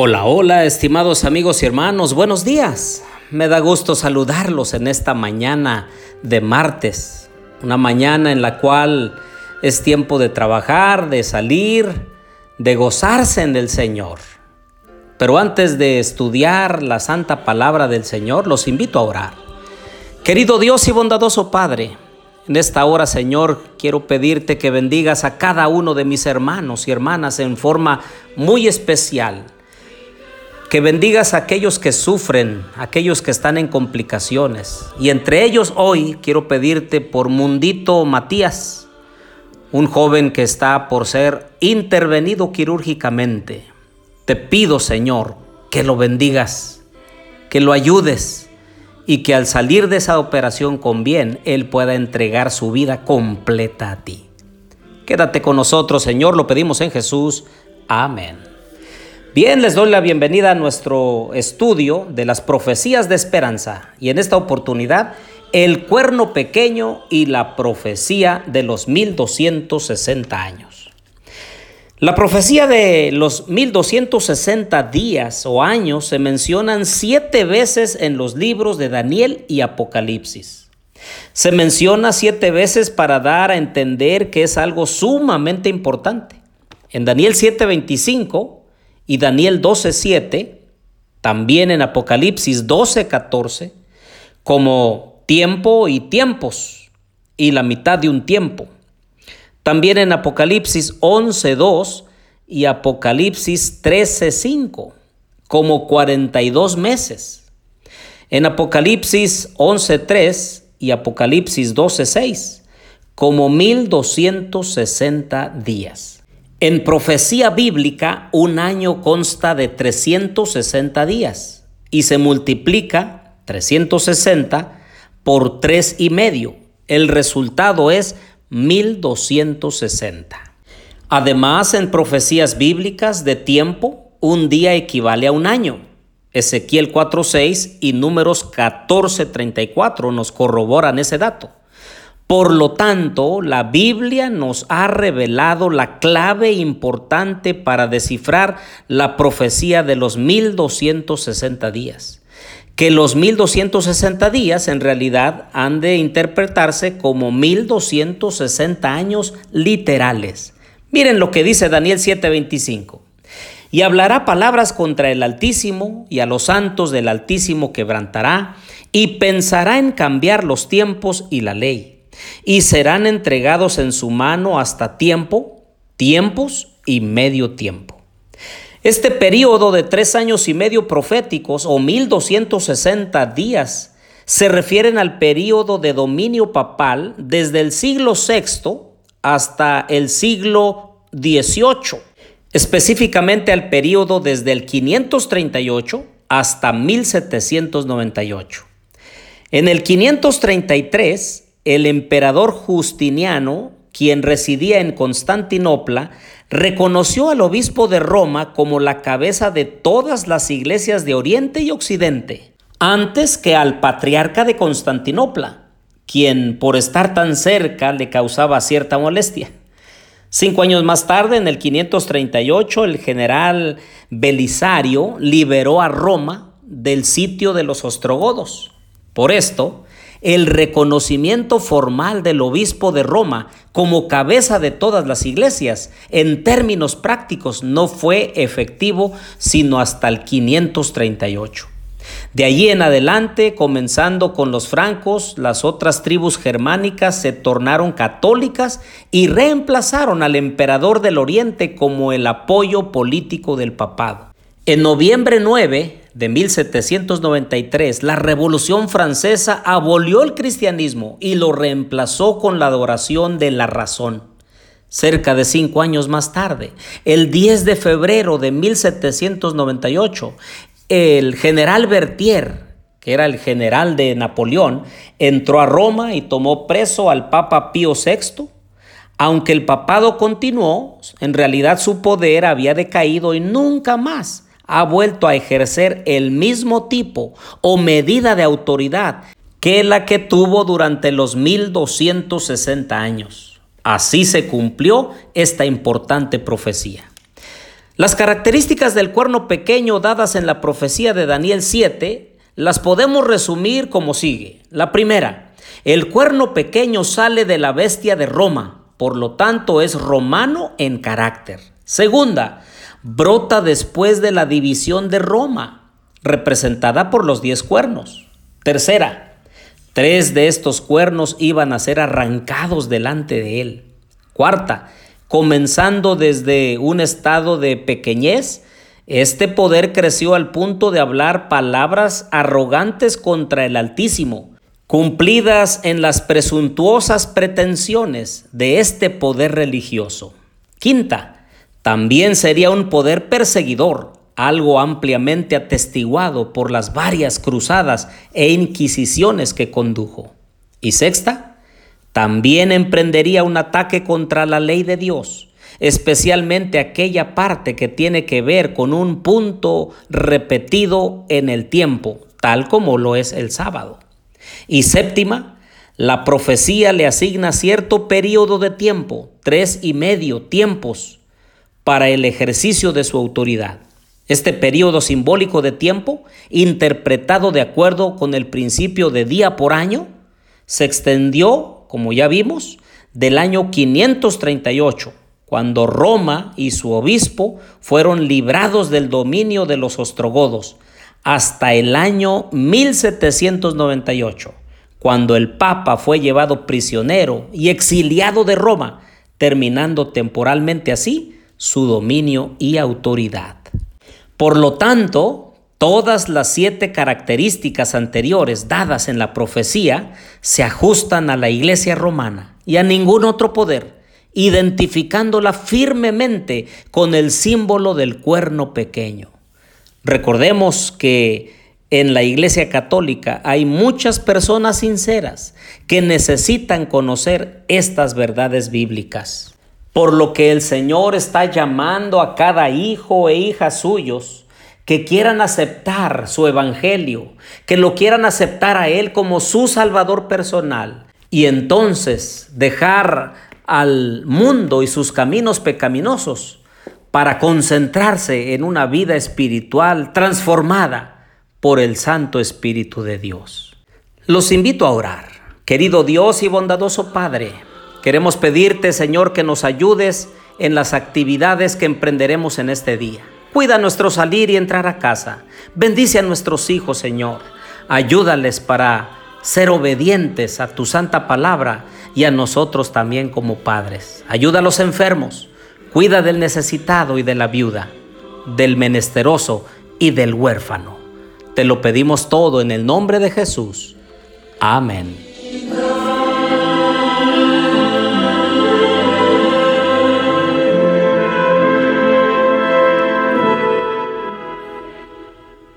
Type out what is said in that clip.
Hola, hola, estimados amigos y hermanos, buenos días. Me da gusto saludarlos en esta mañana de martes, una mañana en la cual es tiempo de trabajar, de salir, de gozarse en el Señor. Pero antes de estudiar la santa palabra del Señor, los invito a orar. Querido Dios y bondadoso Padre, en esta hora, Señor, quiero pedirte que bendigas a cada uno de mis hermanos y hermanas en forma muy especial que bendigas a aquellos que sufren, aquellos que están en complicaciones. Y entre ellos hoy quiero pedirte por Mundito Matías, un joven que está por ser intervenido quirúrgicamente. Te pido, Señor, que lo bendigas, que lo ayudes y que al salir de esa operación con bien, Él pueda entregar su vida completa a ti. Quédate con nosotros, Señor, lo pedimos en Jesús. Amén. Bien, les doy la bienvenida a nuestro estudio de las profecías de esperanza y en esta oportunidad el cuerno pequeño y la profecía de los 1260 años. La profecía de los 1260 días o años se mencionan siete veces en los libros de Daniel y Apocalipsis. Se menciona siete veces para dar a entender que es algo sumamente importante. En Daniel 7:25 y Daniel 12:7, también en Apocalipsis 12:14, como tiempo y tiempos y la mitad de un tiempo. También en Apocalipsis 11:2 y Apocalipsis 13:5, como 42 meses. En Apocalipsis 11:3 y Apocalipsis 12:6, como 1260 días. En profecía bíblica, un año consta de 360 días y se multiplica 360 por tres y medio. El resultado es 1260. Además, en profecías bíblicas de tiempo, un día equivale a un año. Ezequiel 4.6 y números 14.34 nos corroboran ese dato. Por lo tanto, la Biblia nos ha revelado la clave importante para descifrar la profecía de los 1260 días. Que los 1260 días en realidad han de interpretarse como 1260 años literales. Miren lo que dice Daniel 7:25. Y hablará palabras contra el Altísimo y a los santos del Altísimo quebrantará y pensará en cambiar los tiempos y la ley y serán entregados en su mano hasta tiempo, tiempos y medio tiempo. Este periodo de tres años y medio proféticos o 1260 días se refieren al periodo de dominio papal desde el siglo VI hasta el siglo XVIII, específicamente al periodo desde el 538 hasta 1798. En el 533 el emperador Justiniano, quien residía en Constantinopla, reconoció al obispo de Roma como la cabeza de todas las iglesias de Oriente y Occidente, antes que al patriarca de Constantinopla, quien por estar tan cerca le causaba cierta molestia. Cinco años más tarde, en el 538, el general Belisario liberó a Roma del sitio de los ostrogodos. Por esto, el reconocimiento formal del obispo de Roma como cabeza de todas las iglesias en términos prácticos no fue efectivo sino hasta el 538. De allí en adelante, comenzando con los francos, las otras tribus germánicas se tornaron católicas y reemplazaron al emperador del Oriente como el apoyo político del papado. En noviembre 9 de 1793, la Revolución Francesa abolió el cristianismo y lo reemplazó con la adoración de la razón. Cerca de cinco años más tarde, el 10 de febrero de 1798, el general Berthier, que era el general de Napoleón, entró a Roma y tomó preso al Papa Pío VI. Aunque el papado continuó, en realidad su poder había decaído y nunca más ha vuelto a ejercer el mismo tipo o medida de autoridad que la que tuvo durante los 1260 años. Así se cumplió esta importante profecía. Las características del cuerno pequeño dadas en la profecía de Daniel 7 las podemos resumir como sigue. La primera, el cuerno pequeño sale de la bestia de Roma, por lo tanto es romano en carácter. Segunda, brota después de la división de Roma, representada por los diez cuernos. Tercera, tres de estos cuernos iban a ser arrancados delante de él. Cuarta, comenzando desde un estado de pequeñez, este poder creció al punto de hablar palabras arrogantes contra el Altísimo, cumplidas en las presuntuosas pretensiones de este poder religioso. Quinta, también sería un poder perseguidor, algo ampliamente atestiguado por las varias cruzadas e inquisiciones que condujo. Y sexta, también emprendería un ataque contra la ley de Dios, especialmente aquella parte que tiene que ver con un punto repetido en el tiempo, tal como lo es el sábado. Y séptima, la profecía le asigna cierto periodo de tiempo, tres y medio tiempos, para el ejercicio de su autoridad. Este periodo simbólico de tiempo, interpretado de acuerdo con el principio de día por año, se extendió, como ya vimos, del año 538 cuando Roma y su obispo fueron librados del dominio de los ostrogodos, hasta el año 1798, cuando el Papa fue llevado prisionero y exiliado de Roma, terminando temporalmente así su dominio y autoridad. Por lo tanto, todas las siete características anteriores dadas en la profecía se ajustan a la Iglesia romana y a ningún otro poder identificándola firmemente con el símbolo del cuerno pequeño. Recordemos que en la Iglesia Católica hay muchas personas sinceras que necesitan conocer estas verdades bíblicas. Por lo que el Señor está llamando a cada hijo e hija suyos que quieran aceptar su evangelio, que lo quieran aceptar a Él como su Salvador personal y entonces dejar al mundo y sus caminos pecaminosos para concentrarse en una vida espiritual transformada por el Santo Espíritu de Dios. Los invito a orar. Querido Dios y bondadoso Padre, queremos pedirte, Señor, que nos ayudes en las actividades que emprenderemos en este día. Cuida nuestro salir y entrar a casa. Bendice a nuestros hijos, Señor. Ayúdales para ser obedientes a tu santa palabra y a nosotros también como padres. Ayuda a los enfermos, cuida del necesitado y de la viuda, del menesteroso y del huérfano. Te lo pedimos todo en el nombre de Jesús. Amén.